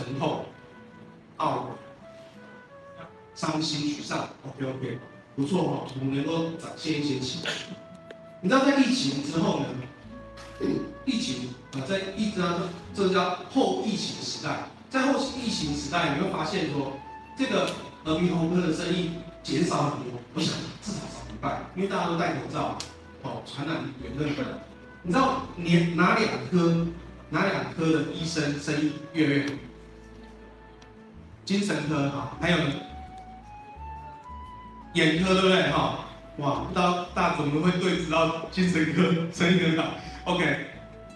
沉痛，懊悔，伤心沮丧。OK OK，不错哈，图能够展现一些情绪。你知道在疫情之后呢？疫情啊，在一张，这个叫后疫情时代，在后疫情时代，你会发现说，这个耳鼻喉科的生意减少很多。我想至少少一半，因为大家都戴口罩，哦，传染源更多。你知道哪哪两科哪两科的医生生意越来越好？精神科哈，还有，眼科对不对哈？哇，不知道大家怎么会对知道精神科生意很好？OK，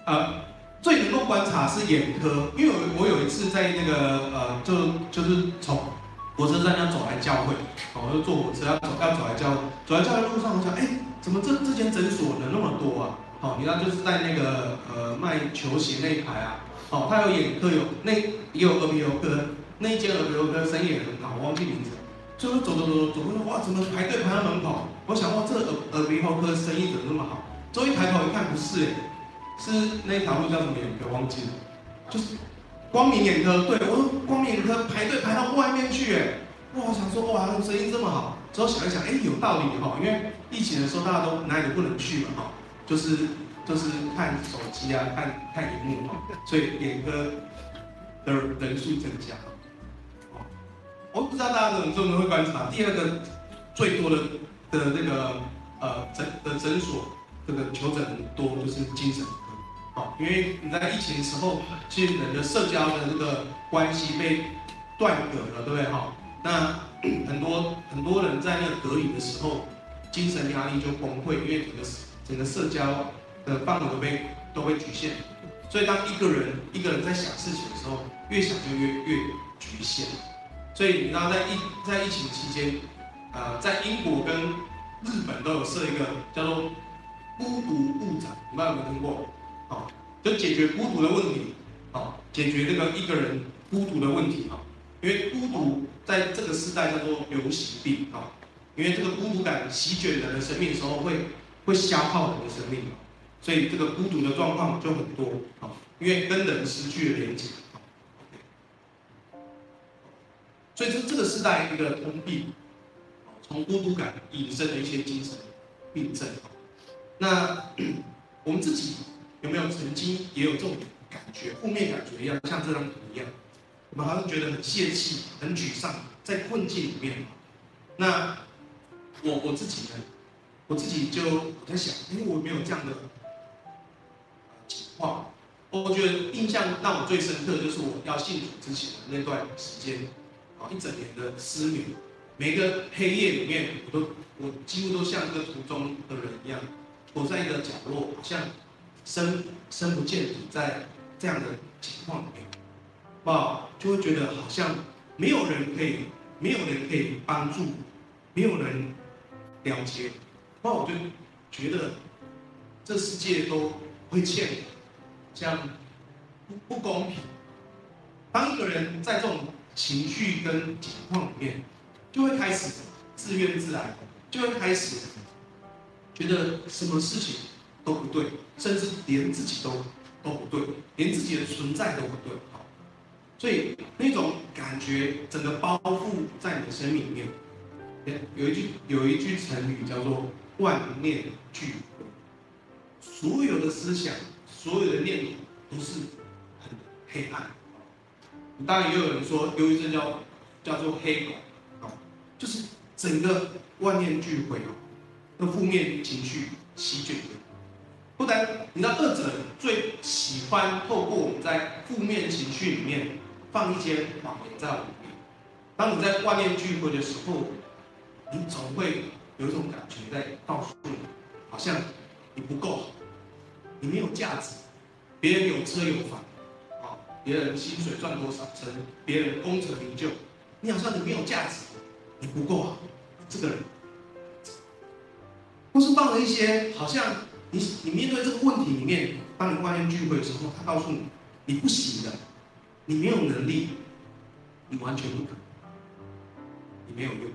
呃，最能够观察是眼科，因为我有一次在那个呃，就就是从火车站要走来教会，我就坐火车要走要走来教会，走来教会路上我想，哎，怎么这这间诊所人那么多啊？好，你知道就是在那个呃卖球鞋那一排啊，好，他有眼科有那也有耳鼻喉科，那一间耳鼻喉科生意也很好，我忘记名字。所以我走走走走过去，哇，怎么排队排到门口？我想哇，这耳耳鼻喉科生意怎么那么好？之后一抬头一看，不是，是那条路叫什么眼科？忘记了，就是光明眼科。对，我说光明眼科排队排到外面去，哎，哇，我想说哇，他们生意这么好。之后想一想，哎，有道理哈，因为疫情的时候大家都哪里都不能去嘛，哈。就是就是看手机啊，看看荧幕哈，所以眼科的人数增加。我不知道大家怎么这么会观察。第二个最多的的那个呃诊的诊所，这个求诊很多就是精神科。好，因为你在疫情时候，其实人的社交的这个关系被断隔了，对不对哈？那很多很多人在那个隔离的时候，精神压力就崩溃，因为整个。整个社交的范围都被都被局限，所以当一个人一个人在想事情的时候，越想就越越局限。所以你知道在疫在疫情期间，呃，在英国跟日本都有设一个叫做孤独部长，你们有没有听过？好，就解决孤独的问题，好，解决这个一个人孤独的问题，哈，因为孤独在这个时代叫做流行病，哈，因为这个孤独感席卷人的生命的时候会。会消耗人的生命，所以这个孤独的状况就很多啊，因为跟人失去了连接，所以这这个时代一个通病，从孤独感引申的一些精神病症。那 我们自己有没有曾经也有这种感觉，负面感觉一样，像这张图一样，我们好像觉得很泄气、很沮丧，在困境里面。那我我自己呢？我自己就我在想，因为我没有这样的情况，我觉得印象让我最深刻就是我要信主之前的那段时间，啊，一整年的失眠，每个黑夜里面，我都我几乎都像一个途中的人一样，躲在一个角落，好像深深不见底，在这样的情况里面，啊，就会觉得好像没有人可以，没有人可以帮助，没有人了解。那我就觉得，这世界都会欠我，这样不不公平。当一个人在这种情绪跟情况里面，就会开始自怨自艾，就会开始觉得什么事情都不对，甚至连自己都都不对，连自己的存在都不对。好，所以那种感觉整个包覆在你的生命里面。有一句有一句成语叫做。万念俱灰，所有的思想，所有的念头都是很黑暗。当然也有人说，忧郁症叫叫做黑狗，啊，就是整个万念俱灰哦，那负面情绪席卷的。不然，你知道恶者最喜欢透过我们在负面情绪里面放一些谎言在我们里面。当你在万念俱灰的时候，你总会。有一种感觉在告诉你，好像你不够好，你没有价值。别人有车有房，别人薪水赚多少，成别人功成名就，你好像你没有价值，你不够好。这个人，或是放了一些，好像你你面对这个问题里面，当你万念俱灰的时候，他告诉你，你不行的，你没有能力，你完全不可能，你没有用。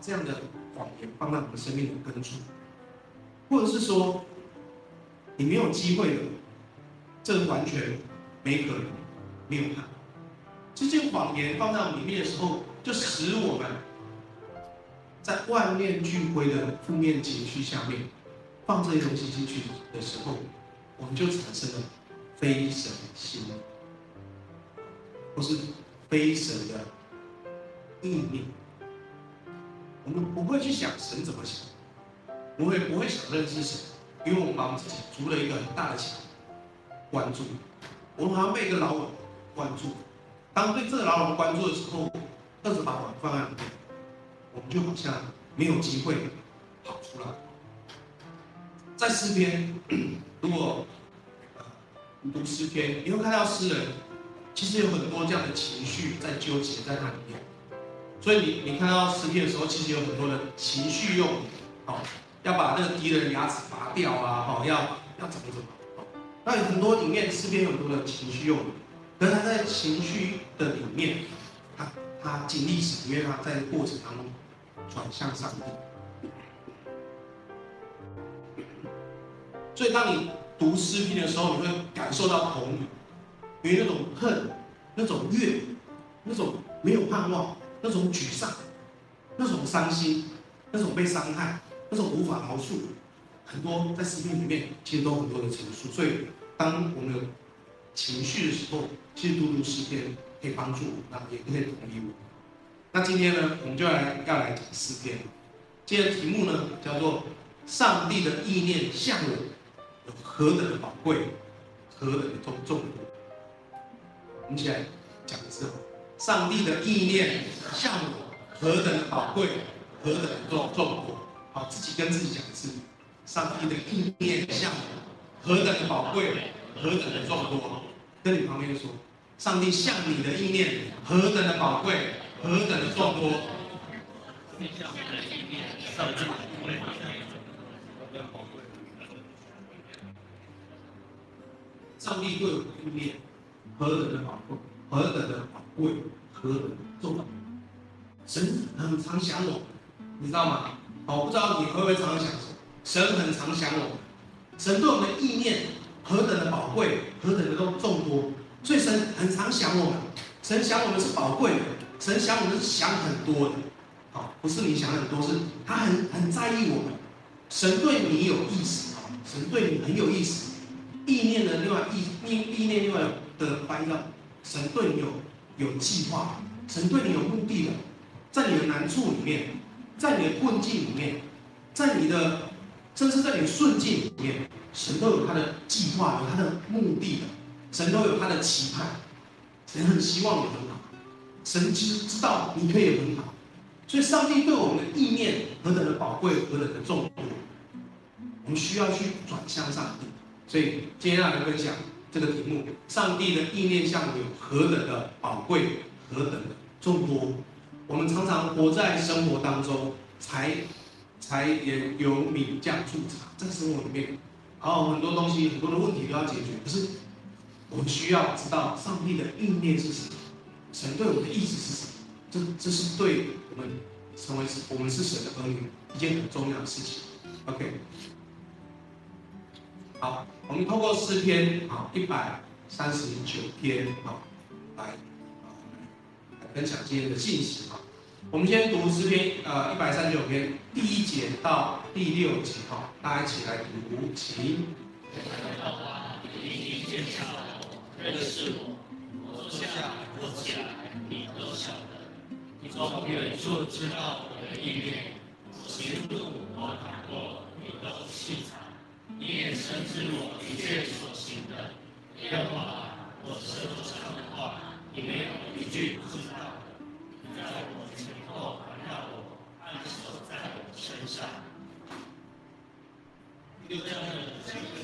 这样的谎言放在我们生命的根处，或者是说你没有机会了，这完全没可能，没有看。这些谎言放在我们里面的时候，就使我们在万念俱灰的负面情绪下面放这些东西进去的时候，我们就产生了非神心，或是非神的意念。我们不会去想神怎么想，不会不会想认识神，因为我们把我们自己筑了一个很大的墙，关住，我们好像被一个牢笼关住。当被这个牢笼关住的时候，二十八网放在里面，我们就好像没有机会跑出来。在诗篇，如果你读诗篇，你会看到诗人其实有很多这样的情绪在纠结在那里面。所以你你看到诗篇的时候，其实有很多的情绪用，哦，要把那个敌人的牙齿拔掉啊，哦，要要怎么怎么，那有很多里面诗篇有很多的情绪用。可是他在情绪的里面，他他经历史，因为他在过程当中转向上帝。所以当你读诗篇的时候，你会感受到同理，因为那种恨、那种怨、那种没有盼望、那种沮丧、那种伤心、那种被伤害、那种无法饶恕，很多在诗篇里面其实都很多的陈述。所以当我们有情绪的时候，其实读读诗篇可以帮助我，那也可以同理我。那今天呢，我们就来要来讲诗篇。今天的题目呢，叫做“上帝的意念向我有何等宝贵，何等重重”。我们一起来讲一次：上帝的意念向我何等宝贵，何等重重多。好，自己跟自己讲一次：上帝的意念向我何等的宝贵，何等的重多。跟你旁边说，上帝向你的意念何等的宝贵，何等的众多。上帝对我的意念何等的宝贵，何等的宝贵，何等的重多。神很常想我，你知道吗？我不知道你会不会常常想，神很常想我们，神对我们的意念。何等的宝贵，何等的都众多，所以神很常想我们，神想我们是宝贵的，神想我们是想很多的，好，不是你想很多，是他很很在意我们。神对你有意思，神对你很有意思。意念的另外意意意念另外的翻译，神对你有有计划，神对你有目的的，在你的难处里面，在你的困境里面，在你的甚至在你的顺境里面。神都有他的计划，有他的目的的，神都有他的期盼，神很希望你很好，神其实知道你可以很好，所以上帝对我们的意念何等的宝贵，何等的重多，我们需要去转向上帝。所以今天要来分享这个题目：上帝的意念向有何等的宝贵，何等的众多。我们常常活在生活当中，才才也有米酱醋茶，这个生活里面。好，很多东西，很多的问题都要解决。可是，我们需要知道上帝的意念是什么，神对我们的意思是什么。这，这是对我们成为我们是神的儿女一件很重要的事情。OK，好，我们透过诗篇啊一百三十九篇啊来啊来分享今天的信息啊。我们先读诗篇，呃，一百三十九篇第一节到第六节，哈，大家一起来读，请。你一见着我，认识我，我坐下或起来，你都晓得。你从远处知道，你都细察。你也深知我。又这样的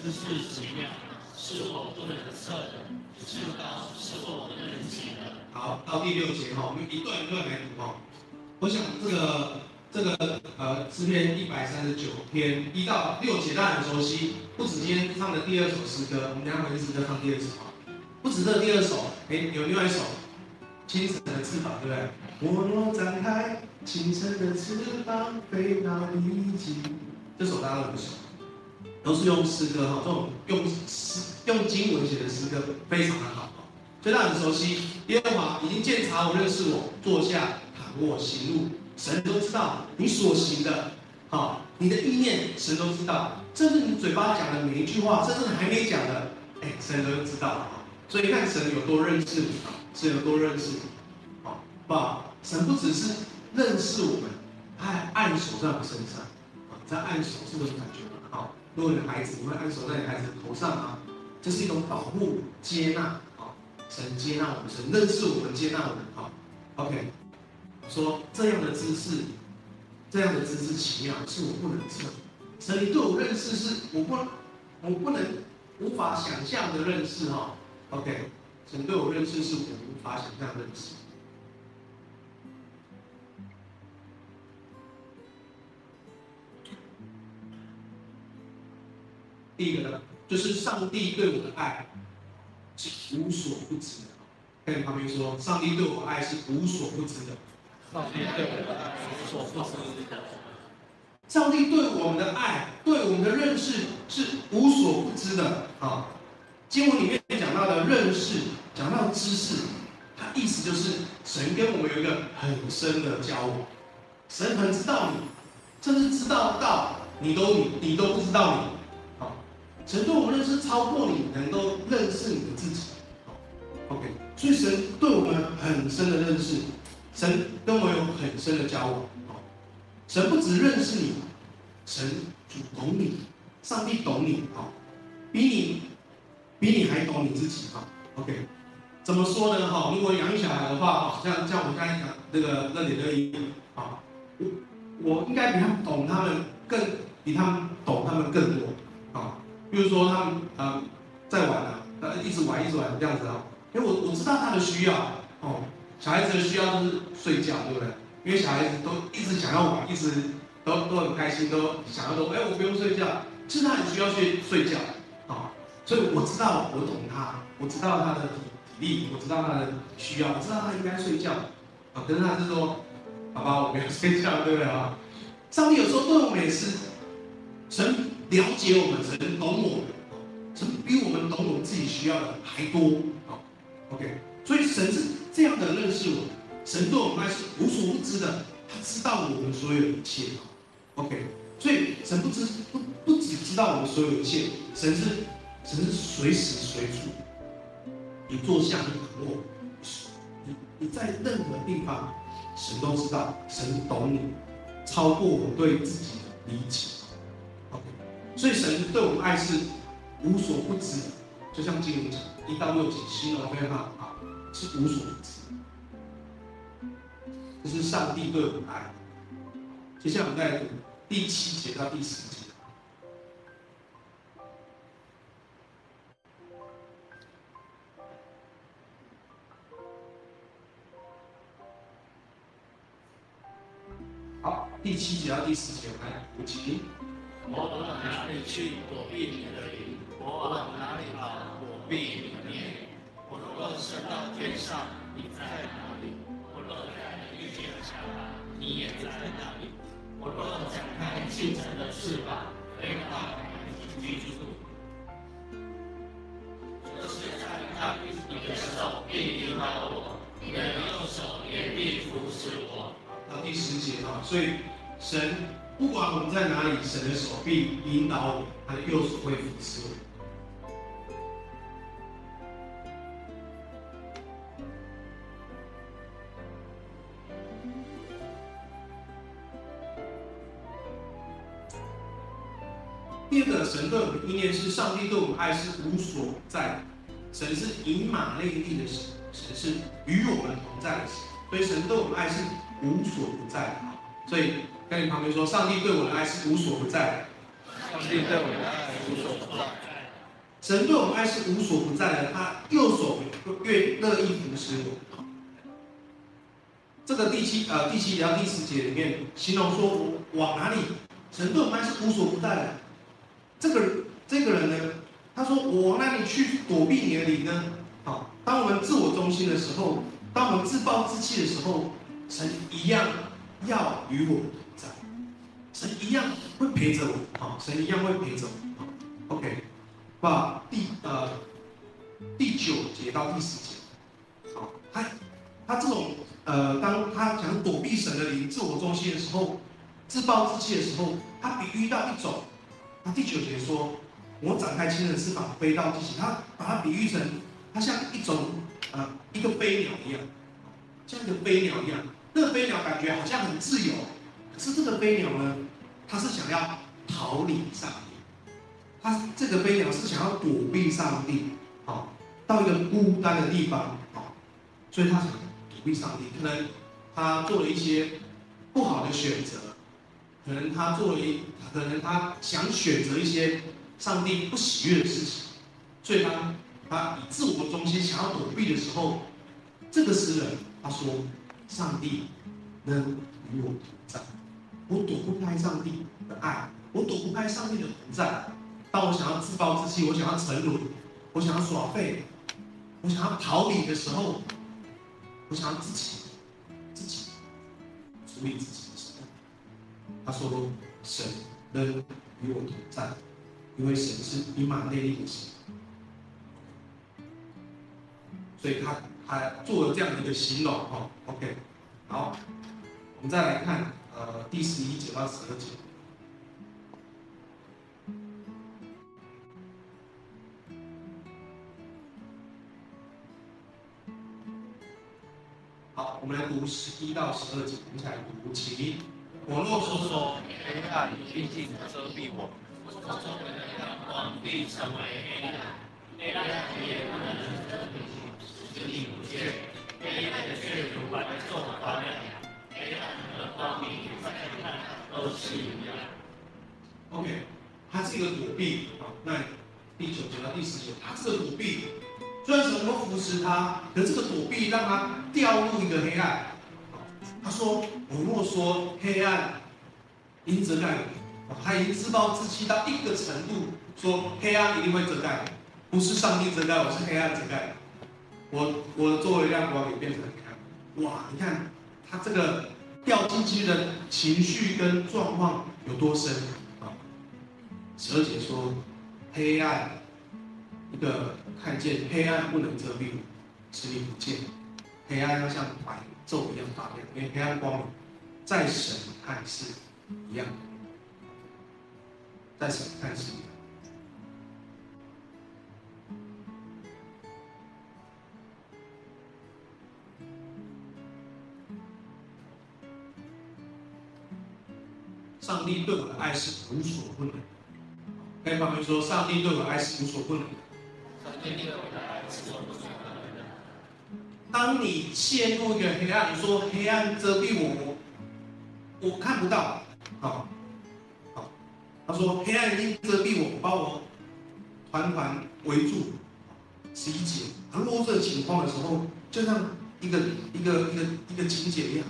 姿势奇妙，是我不能测的；至高，是我不能及的。好，到第六节哈，我们一段一段来读哈。我想这个这个呃诗篇一百三十九篇一到六节大家很熟悉，不止今天唱的第二首诗歌，我们等下回去诗歌唱第二首啊。不止这第二首，哎，有另外一首，清晨的翅膀，对不对？我若展开清晨的翅膀，飞到地极。这首大家都很熟，都是用诗歌哈，这种用诗用经文写的诗歌，非常的好。所以大家很熟悉，耶和华已经鉴察我，认识我，坐下躺卧行路，神都知道你所行的，好，你的意念，神都知道，甚至你嘴巴讲的每一句话，甚至还没讲的，哎，神都知道。所以看神有多认识你啊，神有多认识，好，不好？神不只是认识我们，他还按手在我们身上，啊，在按手是这种感觉吗？好，如果你的孩子，你会按手在你孩子的头上吗？这是一种保护、接纳。啊神接纳我们，神认识我们，接纳我们。好，OK。说这样的姿势，这样的姿势奇妙，是我不能测。神你对我认识是我不，我不能无法想象的认识哈。OK，神对我认识是我无法想象的认识。第一个呢，就是上帝对我的爱。是无所不知的，跟你旁边说，上帝对我爱是无所不知的。上帝对我的爱无所不知的。上帝对我们的爱，对我们的认识是无所不知的。啊，经文里面讲到的认识，讲到知识，它意思就是神跟我们有一个很深的交往，神很知道你，甚至知道到你都你你都不知道你。神对我们认识超过你能够认识你的自己，OK，所以神对我们很深的认识，神跟我有很深的交往，神不只认识你，神主懂你，上帝懂你，比你比你还懂你自己，OK，怎么说呢？哈，如果养小孩的话，像像我刚才讲那个那点乐意，啊，我我应该比他们懂他们更比他们懂他们更多，啊。比如说他们呃在玩啊，呃一直玩一直玩这样子啊，因为我我知道他的需要哦，小孩子的需要就是睡觉，对不对？因为小孩子都一直想要玩，一直都都很开心，都想要说，哎，我不用睡觉，其实他很需要去睡觉啊，所以我知道我懂他，我知道他的力，我知道他的需要，我知道他应该睡觉啊，可是他是说，好吧我没有睡觉，对不对啊？上帝有时候对我们也是神。了解我们，神懂我们，神比我们懂我们自己需要的还多。好，OK，所以神是这样的认识我，神对我们是无所不知的，他知道我们所有一切。OK，所以神不知不不只知道我们所有一切，神是神是随时随处，你坐下你躺卧，你你在任何地方，神都知道，神懂你，超过我对自己的理解。OK，所以神对我们爱是无所不知，就像经文讲一到六节，形容非常好，是无所不知。这是上帝对我们爱。接下来我们再来读第七节到第十第七节到第十节，我们来读经。我往哪里去躲避你的灵？我往哪里跑躲避你。的面？我若升到天上，你在哪里？我若在地极下，你。也在哪里？我若展开清晨的翅膀，飞到海极之处，就是在那里，你的手必领导我，你的右手也必扶持我。到第十节啊，所以神。不管我们在哪里，神的手臂引导我，他的右手会扶持我。第二个，神对我们意念是上帝对我们爱是无所不在，神是以马内利的神，神是与我们同在的神，所以神对我们爱是无所不在的。所以。跟你旁边说，上帝对我的爱是无所不在。上帝对我的爱无所不在。神对我们爱是无所不在的，他右手越乐意扶持我。这个第七呃第七节到第十节里面形容说，我往哪里，神对我们爱是无所不在的。这个这个人呢，他说我往哪里去躲避你的灵呢？好，当我们自我中心的时候，当我们自暴自弃的时候，神一样要与我，神一样会陪着我，好，神一样会陪着我，，OK，把第呃第九节到第十节，好，他他这种呃，当他想躲避神的灵、自我中心的时候，自暴自弃的时候，他比喻到一种，他第九节说，我展开亲人翅膀飞到地极，他把它比喻成，他像一种呃一个飞鸟一样，像一个飞鸟一样。那个飞鸟感觉好像很自由，可是这个飞鸟呢，他是想要逃离上帝，他这个飞鸟是想要躲避上帝，好，到一个孤单的地方，好，所以他想躲避上帝。可能他做了一些不好的选择，可能他做了一，可能他想选择一些上帝不喜悦的事情，所以他他以自我中心想要躲避的时候，这个诗人他说。上帝能与我同在，我躲不开上帝的爱，我躲不开上帝的同在。当我想要自暴自弃，我想要沉沦，我想要耍废，我想要逃离的时候，我想要自己自己处理自己的时候，他说：“神能与我同在，因为神是以马内利的神。”所以他。他做了这样的一个形容哦，OK，好，我们再来看呃第十一节到十二节。好，我们来读十一到十二节，我们一起来读起。我若说说黑暗必定遮蔽我，我说阳光必成为黑暗，黑暗也不能遮蔽。听不见，黑暗的却如白昼发亮，黑暗和光明在看都是一样。OK，他这个躲避啊，那第九节到第十节，他这个躲避，虽然神能扶持他，可这个躲避让他掉入一个黑暗。他说：“我若说黑暗因遮盖，他已经自暴自弃到一个程度，说黑暗一定会遮盖，不是上帝遮盖我，是黑暗遮盖。”我我作为亮光也变成黑暗，哇！你看他这个掉进去的情绪跟状况有多深啊？十二节说，黑暗一个看见黑暗不能遮蔽我，视力不见，黑暗要像白昼一样发亮，因为黑暗光明在神看是一样，在神看是一样。上帝对我的爱是无所不能的。跟旁边说，上帝对我的爱是无所不能。上帝对我的爱是无所不能的。当你陷入一个黑暗，你说黑暗遮蔽我，我看不到。好，好，他说黑暗已经遮蔽我，把我团团围住。十一节，他落这情况的时候，就像一个一个一个一个情节一样，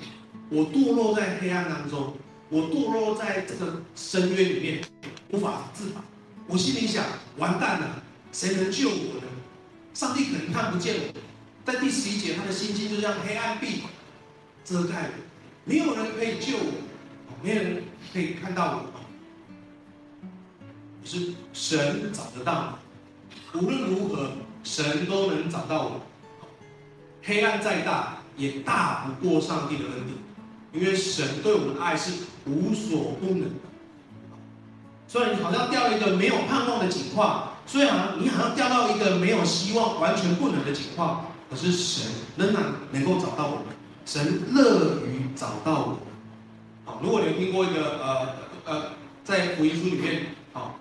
我堕落在黑暗当中。我堕落在这个深渊里面，无法自拔。我心里想：完蛋了，谁能救我呢？上帝可能看不见我。在第十一节，他的心境就像黑暗壁遮盖了，没有人可以救我，没有人可以看到我。可是神找得到，无论如何，神都能找到我。黑暗再大，也大不过上帝的恩典。因为神对我们的爱是无所不能的，所以你好像掉一个没有盼望的情况，虽然你好像掉到一个没有希望、完全不能的情况，可是神仍然能够找到我们，神乐于找到我们。好，如果你有听过一个呃呃，在福音书里面，好，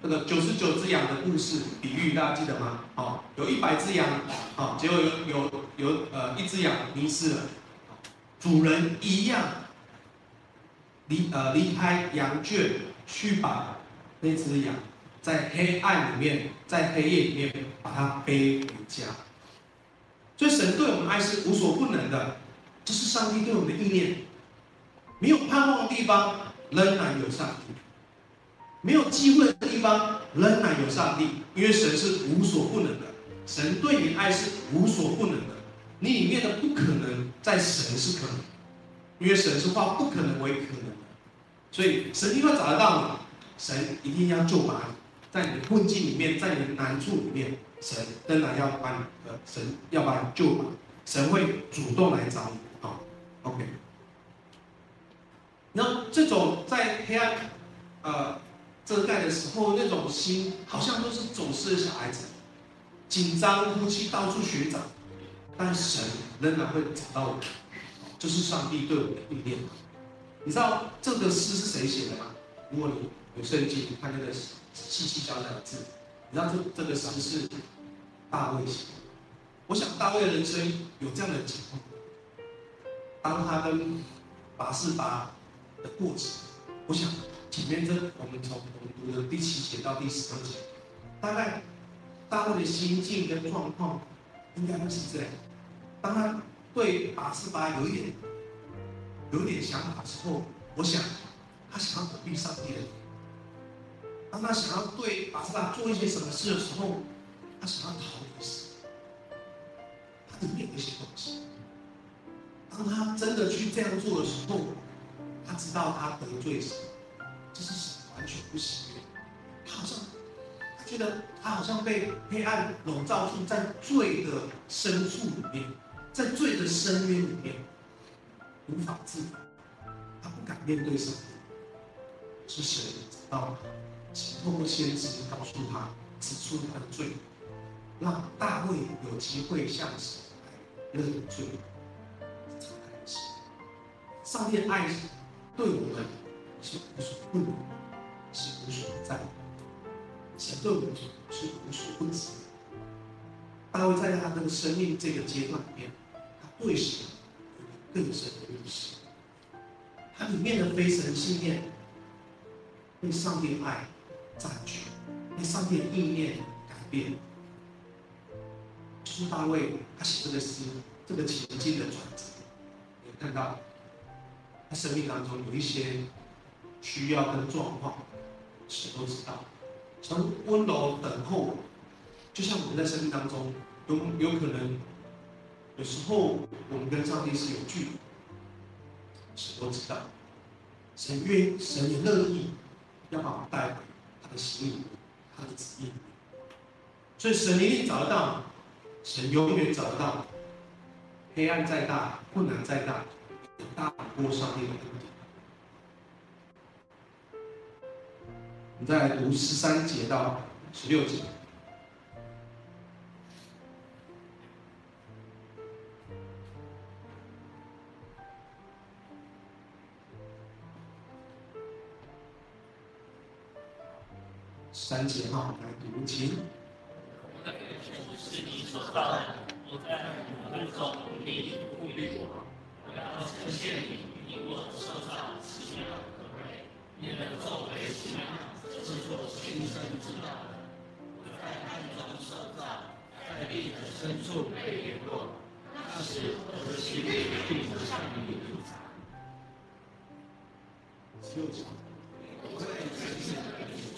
那个九十九只羊的故事比喻，大家记得吗？好，有一百只羊，好，结果有有有呃一只羊迷失了。主人一样离呃离开羊圈，去把那只羊在黑暗里面，在黑夜里面把它背回家。所以神对我们爱是无所不能的，这是上帝对我们的意念。没有盼望的地方，仍然有上帝；没有机会的地方，仍然有上帝。因为神是无所不能的，神对你爱是无所不能的。你里面的不可能，在神是可能，因为神是化不可能为可能，所以神一定会找得到你，神一定要救拔你，在你的困境里面，在你的难处里面，神仍然要把你，呃，神要把你救拔，神会主动来找你，好，OK。那这种在黑暗，呃，遮盖的时候，那种心好像都是走失的小孩子，紧张呼吸，到处寻找。但神仍然会找到我，就是上帝对我的训练。你知道这个诗是谁写的吗？如果你有圣经，你看那个细细小小的字，你知道这这个诗是大卫写的。我想大卫的人生有这样的情况，当他跟拔示巴的过程，我想前面这我们从我们读的第七节到第十二节，大概大卫的心境跟状况应该会是这样。当他对拔示巴有一点有一点想法的时候，我想他想要躲避上帝的。当他想要对拔示巴做一些什么事的时候，他想要逃离神。他里面有一些东西。当他真的去这样做的时候，他知道他得罪神，这是神完全不喜悦。他好像记得他好像被黑暗笼罩住，在罪的深处里面。在罪的深渊里面无法自拔，他不敢面对上帝。是谁找到他？请透过先知告诉他，指出他的罪，让大卫有机会向神来认罪。上帝爱对我们是无所不能，是无所不在。神对我们是无所不及。大卫在他的生命这个阶段里面。他对神有更深的认识，他里面的非神信念被上帝爱占据，被上帝意念改变。就是大卫他写这个诗，这个情境的转折，你看到他生命当中有一些需要跟状况，谁都知道。从温柔等候，就像我们在生命当中有有可能。有时候我们跟上帝是有距离，谁都知道，神愿神也乐意要把我们带回他的心里，他的旨意。所以神一定找得到，神永远找得到。黑暗再大，困难再大，也大不过上帝的恩典。我们再来读十三节到十六节。三节哈，来读经。我的父是你所造的，我在母腹中，你哺育我。我要称谢你，因我受造奇妙可畏，你的作为奇妙，是我心生之道。我在暗中受造，在地的深处被联络，那时我的心里并不向你隐藏。我会称谢你的名字。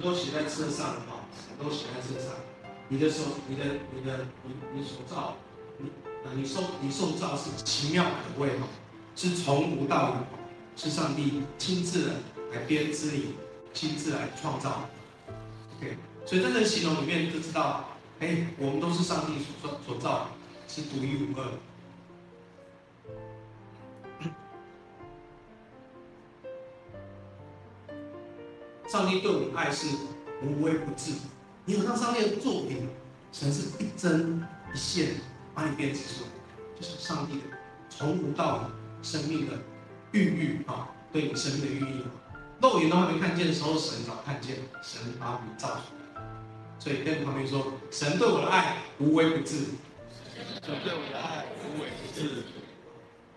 都写在册上哈，都写在册上。你的手，你的，你的，你你所造，你啊，你受你受造是奇妙可畏哈，是从无到有，是上帝亲自来编织你，亲自来创造。OK，所以在这个形容里面就知道，哎，我们都是上帝所所造，是独一无二。上帝对我们的爱是无微不至。你有看上帝的作品，神是一针一线把你编织出来，就是上帝的从无到有生命的孕育啊，对你生命的孕育。肉眼都还没看见的时候，神早看见，神把你造出来。所以跟旁边说，神对我的爱无微不至。神对我的爱无微不至。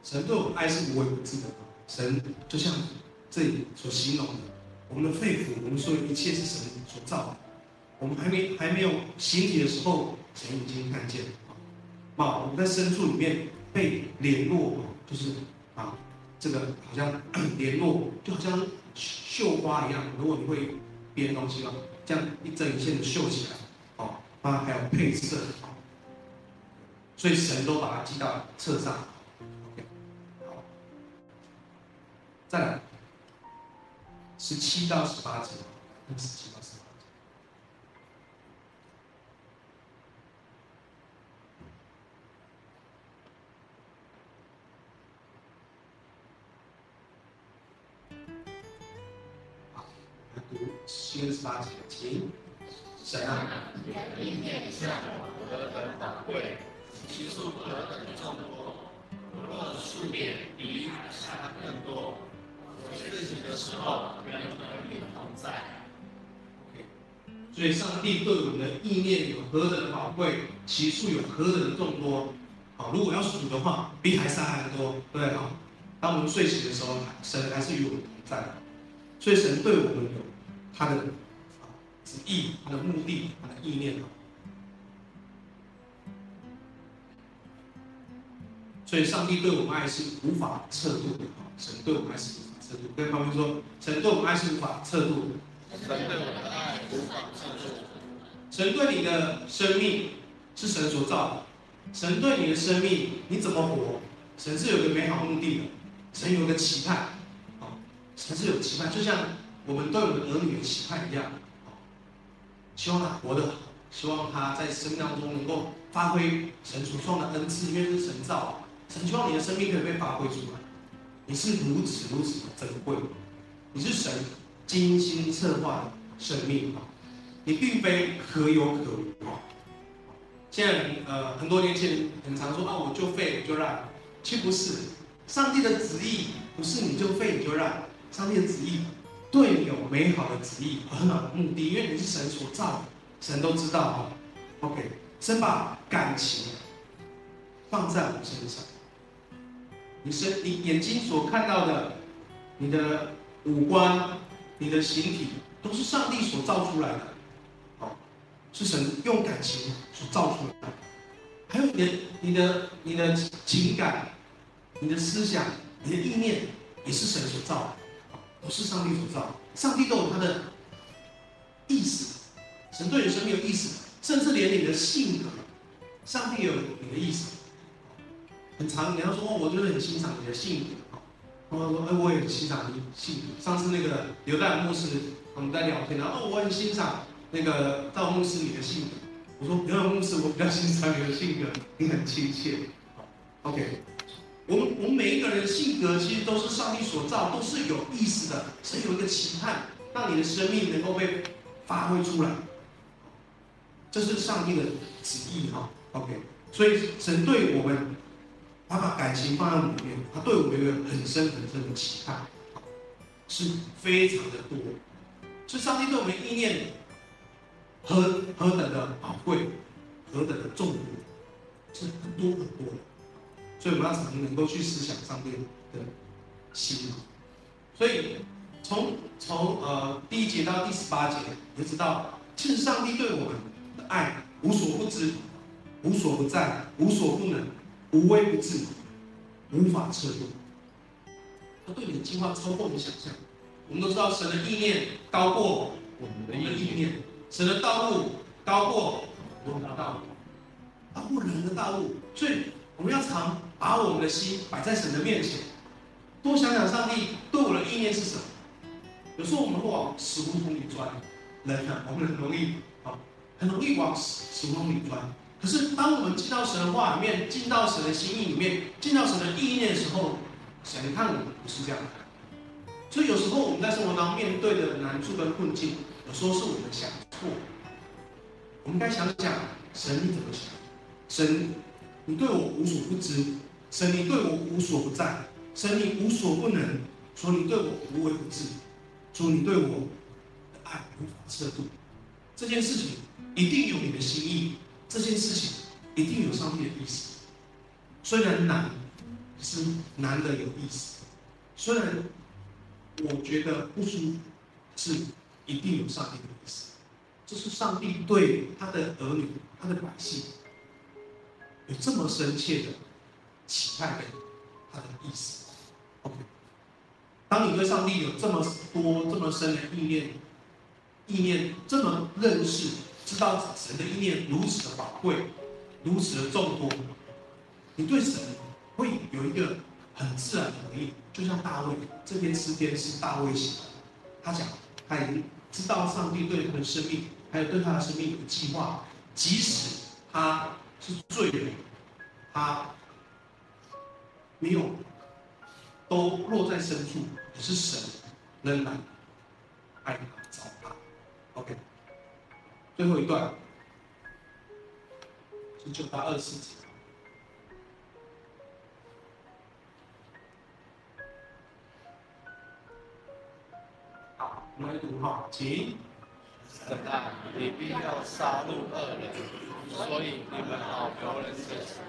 神对我的爱是无微不至的。神就像这里所形容的。我们的肺腑，我们说一切是神所造的。我们还没还没有形体的时候，神已经看见了。啊，我们在深处里面被联络，就是啊，这个好像 联络，就好像绣花一样，如果你会编东西哦，这样一针一线的绣起来，哦，它还有配色，所以神都把它记到册上。OK，好，再来，十七到十八节，十七到七十八节，请神啊，你的意念向我何等宝贵，其数何等众多，若数点比海沙更多。我睡醒的时候，仍和你同在。所以，上帝对我们的意念有何等宝贵，其数有何等的众多。好，如果要数的话，比海沙还多，对啊。当我们睡醒的时候，神还是与我们同在。所以，神对我们有。他的旨意、他的目的、他的意念，所以上帝对我们爱是无法测度的啊。神对我们爱是无法测度。跟旁边说，神对我们爱是无法测度的。神对我们的爱无法测度。神对你的生命是神所造的。神对你的生命，你怎么活？神是有个美好目的的。神有个期盼，啊，神是有期盼，就像。我们对我们儿女的期盼一样，希望他活得好，希望他在生命当中能够发挥神所创的恩赐，因为是神造，神希望你的生命可以被发挥出来。你是如此如此的珍贵，你是神精心策划的生命啊！你并非可有可无啊！现在呃，很多年轻人很常说啊，我就废就让，其实不是，上帝的旨意不是你就废你就让，上帝的旨意。对你有美好的旨意和很好的目的，因为你是神所造的，神都知道哈。OK，神把感情放在我们身上。你身，你眼睛所看到的，你的五官，你的形体，都是上帝所造出来的。好，是神用感情所造出来的。还有你的、你的、你的情感，你的思想，你的意念，也是神所造的。不是上帝所造，上帝都有他的意思，神对你生命有意思，甚至连你的性格，上帝有你的意思。很长，你要说，我就是很欣赏你的性格，我说，哎，我也很欣赏你的性格。上次那个刘大牧师，我们在聊天，然后我很欣赏那个赵牧师你的性格。我说，刘大牧师，我比较欣赏你的性格，你很亲切。OK。我们我们每一个人的性格其实都是上帝所造，都是有意思的。神有一个期盼，让你的生命能够被发挥出来。这是上帝的旨意哈。OK，所以神对我们，他把感情放在里面，他对我们有很深很深的期盼，是非常的多。是上帝对我们意念何何等的宝贵，何等的重要，是很多很多的。所以我们要常能够去思想上帝的心。所以从从呃第一节到第十八节，你就知道，其实上帝对我们的爱无所不知、无所不在、无所不能、无微不至、无法测度。他对你的计划超过你想象。我们都知道，神的意念高过我们的意念，神的道路高过我们的道路，高过人的道路。所以我们要常。把我们的心摆在神的面前，多想想上帝对我的意念是什么。有时候我们会往死胡同里钻，人啊，我们很容易啊，很容易往死胡同里钻。可是当我们进到神的话里面，进到神的心意里面，进到神的意念的时候，神看我们不是这样的。所以有时候我们在生活当中面对的难处跟困境，有时候是我们想错。我们该想想神你怎么想，神你对我无所不知。神，你对我无所不在；神，你无所不能；说你对我无微不至；说你对我的爱无法测度。这件事情一定有你的心意，这件事情一定有上帝的意思。虽然难，是难得有意思。虽然我觉得不舒服，是一定有上帝的意思。这是上帝对他的儿女、他的百姓有这么深切的。期盼给他的意思，OK。当你对上帝有这么多、这么深的意念、意念这么认识，知道神的意念如此的宝贵、如此的众多，你对神会有一个很自然的回应。就像大卫这篇诗篇是大卫写的，他讲他已经知道上帝对他的生命，还有对他的生命有计划，即使他是罪人，他没有都落在深处，可是神仍然爱他、找他。OK，最后一段是九到二十四节。好，我们来读哈，请。神啊，你必要杀戮恶人，所以你们好留人这死。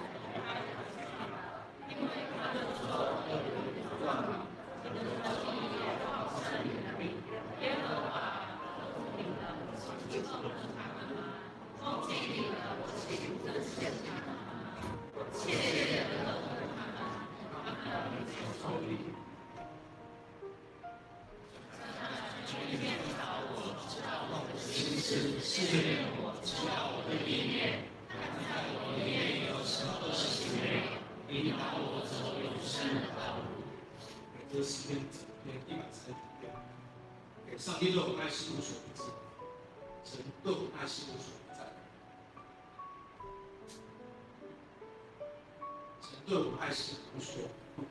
对我爱是无所。不，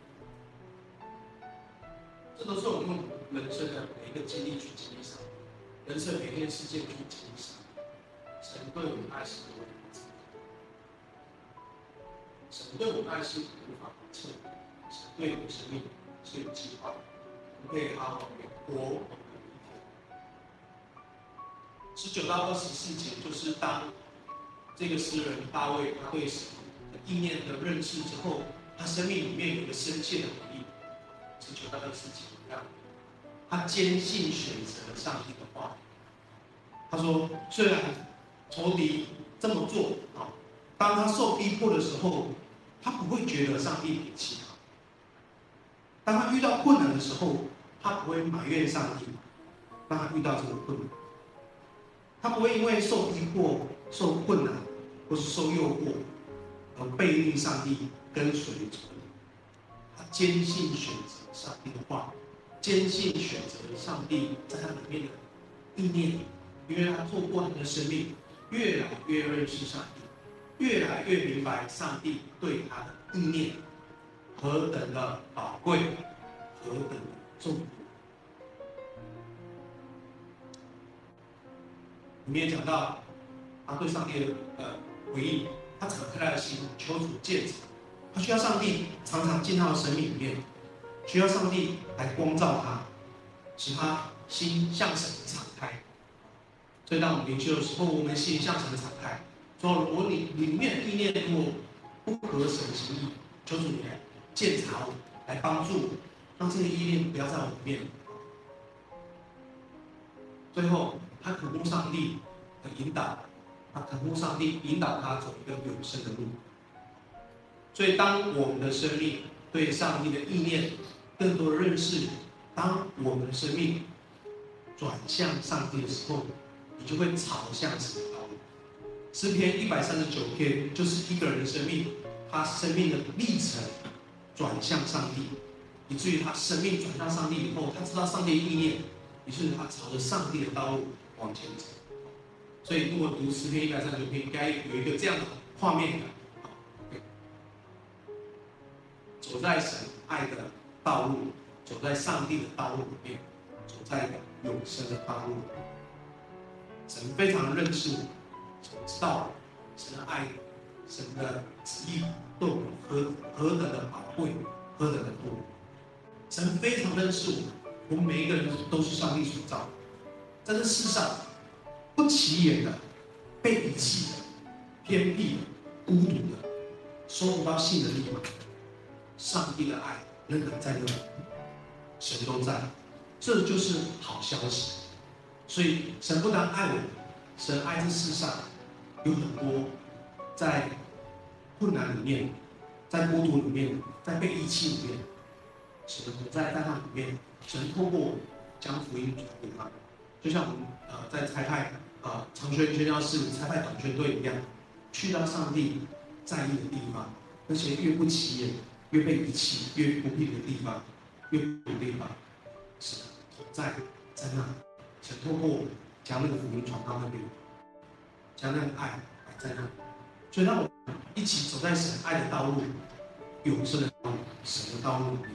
这都是我们人生的每一个经历去经历上，人生每一件事件去经历上。神对我们爱是无所不知，神对我们爱是无法预测，神对我们生命是有计划，我们可以好好的活。十九到二十四节，就是当这个诗人大卫他对神意念的认识之后，他生命里面有个深切的回应。十九到二十四节一样，他坚信选择上帝的话。他说：“虽然仇敌这么做啊，当他受逼迫的时候，他不会觉得上帝离弃他；当他遇到困难的时候，他不会埋怨上帝。当他遇到这个困难。”他不会因为受逼迫、受困难，或是受诱惑而背逆上帝，跟随主。他坚信选择上帝的话，坚信选择上帝在他里面的意念，因为他透过他的生命，越来越认识上帝，越来越明白上帝对他的意念何等的宝贵，何等的重要。里面讲到，他对上帝的呃回应，他敞开他的心，求主见证，他需要上帝常常进他的生命里面，需要上帝来光照他，使他心向神敞开。所以当我们灵修的时候，我们心向神的敞开，说如果你里面的意念如果不合神心意，求主你来检查我，来帮助我，让这个意念不要在我里面。最后。他渴慕上帝的引导，他渴慕上帝引导他走一个永生的路。所以，当我们的生命对上帝的意念更多认识，当我们的生命转向上帝的时候，你就会朝向神的道路。诗篇一百三十九篇就是一个人的生命，他生命的历程转向上帝，以至于他生命转向上帝以后，他知道上帝的意念，于是他朝着上帝的道路。往前走，所以如果读十篇一百三十九篇，该有一个这样的画面感。走在神爱的道路，走在上帝的道路里面，走在永生的道路。神非常认识我，神知道神的爱，神的旨意对我何何等的宝贵，何等的多。神非常认识我，我们每一个人都是上帝所造。在这世上，不起眼的、被遗弃的、偏僻的、孤独的、收不到信的地方，上帝的爱仍然在那里，神都在，这就是好消息。所以，神不但爱我，神爱这世上有很多在困难里面、在孤独里面、在被遗弃里面，神不在在那里面神透过我将福音传给他们，就像我们呃在差派啊长宣宣教士差派短宣队一样，去到上帝在意的地方，那些越不起眼、越被遗弃、越不必的地方，越不地方，神在在那，想透过我将那个福音传到那边，将那个爱摆在那，所以让我们一起走在神爱的道路，永生的道路，神的道路里面。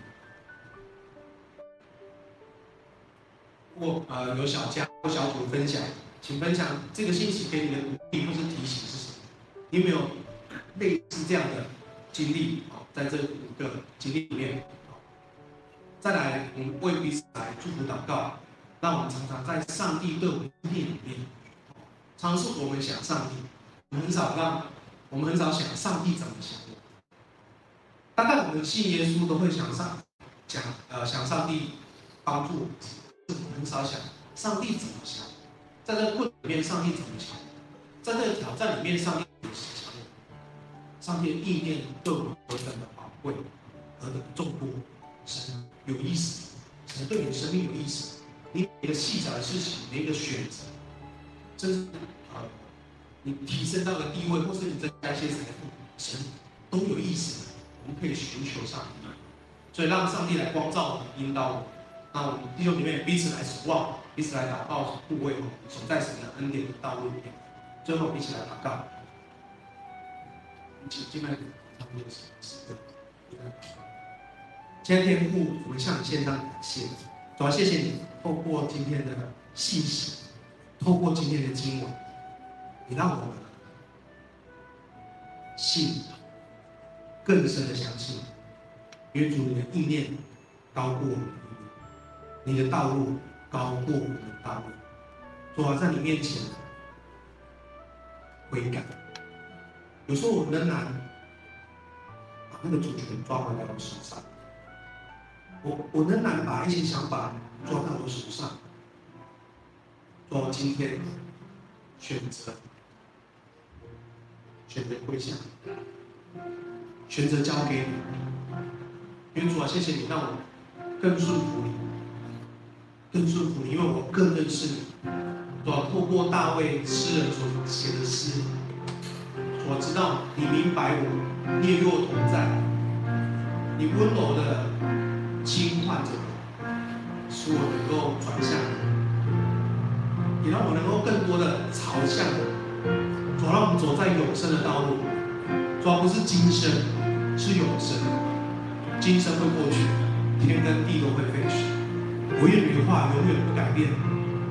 我呃有小家有小组分享，请分享这个信息给你的鼓励或是提醒是什么？你有没有类似这样的经历？好，在这五个经历里面，再来我们为彼此来祝福祷告，让我们常常在上帝对我们的意念里面，尝试我们想上帝，我们很少让，我们很少想上帝怎么想。大概我们信耶稣都会想上，想呃想上帝帮助我们。很少想上帝怎么想，在这个困里面，上帝怎么想？在这个挑战里面，上帝怎么想？上帝的意念对我们何等的宝贵，何等的重要？神有意思，神对你的生命有意思。你每个细小的事情，每一个选择，真是啊，你提升到了地位，或是你增加一些财富，神都有意思。我们可以寻求上帝，所以让上帝来光照我们，引导我们。那我们弟兄姐妹彼此来守望，一起来祷告护卫，守在神的恩典的道路里面。最后一起来祷告。请敬拜主，他们有什么事？今天天父，我们向你献上感谢，主要谢谢你透过今天的信息，透过今天的经文，你让我们信更深的相信，因为主你的意念高过我们。你的道路高过我们的道路，主啊，在你面前悔改。有时候我仍然把那个主权抓回来我手上，我我仍然把一些想法抓到我手上。主啊，今天选择选择归向，选择交给你。因为主啊，谢谢你让我更顺服你。更祝福你，因为我更认识你。我透过大卫诗人所写的诗，我知道你明白我，你也与我同在。你温柔的轻唤着我，使我能够转向你，也让我能够更多的朝向你，主让我们走在永生的道路。主要不是今生，是永生。今生会过去，天跟地都会废去。我愿你的话永远不改变，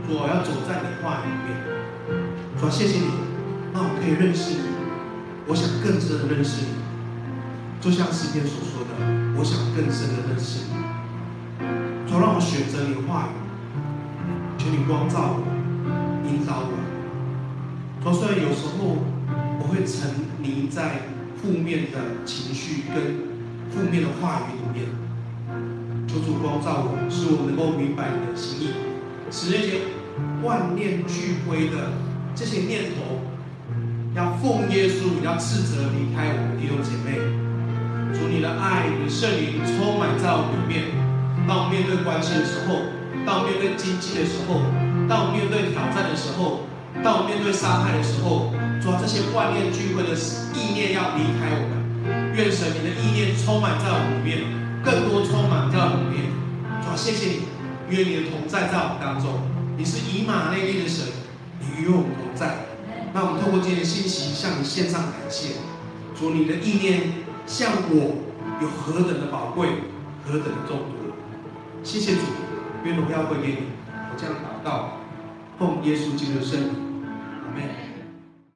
我要走在你的话里面。主，谢谢你，让我可以认识你。我想更深的认识你，就像诗篇所说的，我想更深的认识你。主，让我选择你的话语，求你光照我，引导我。主，虽然有时候我会沉迷在负面的情绪跟负面的话语里面。求主光照我，使我能够明白你的心意，使那些万念俱灰的这些念头，要奉耶稣，要斥责离开我们弟兄姐妹。主你的爱，你的圣灵充满在我们里面。当我们面对关系的时候，当我们面对经济的时候，当我们面对挑战的时候，当我们面对伤害的时候，主这些万念俱灰的意念要离开我们。愿神你的意念充满在我们里面。更多充满在里面，主，谢谢你，因为你的同在在我们当中。你是以马内利的神，你与我们同在。那我们透过今天的信息向你献上感谢。主，你的意念向我有何等的宝贵，何等的重多。谢谢主，愿荣耀归给你。我这样祷告，奉耶稣基督的圣名，阿门。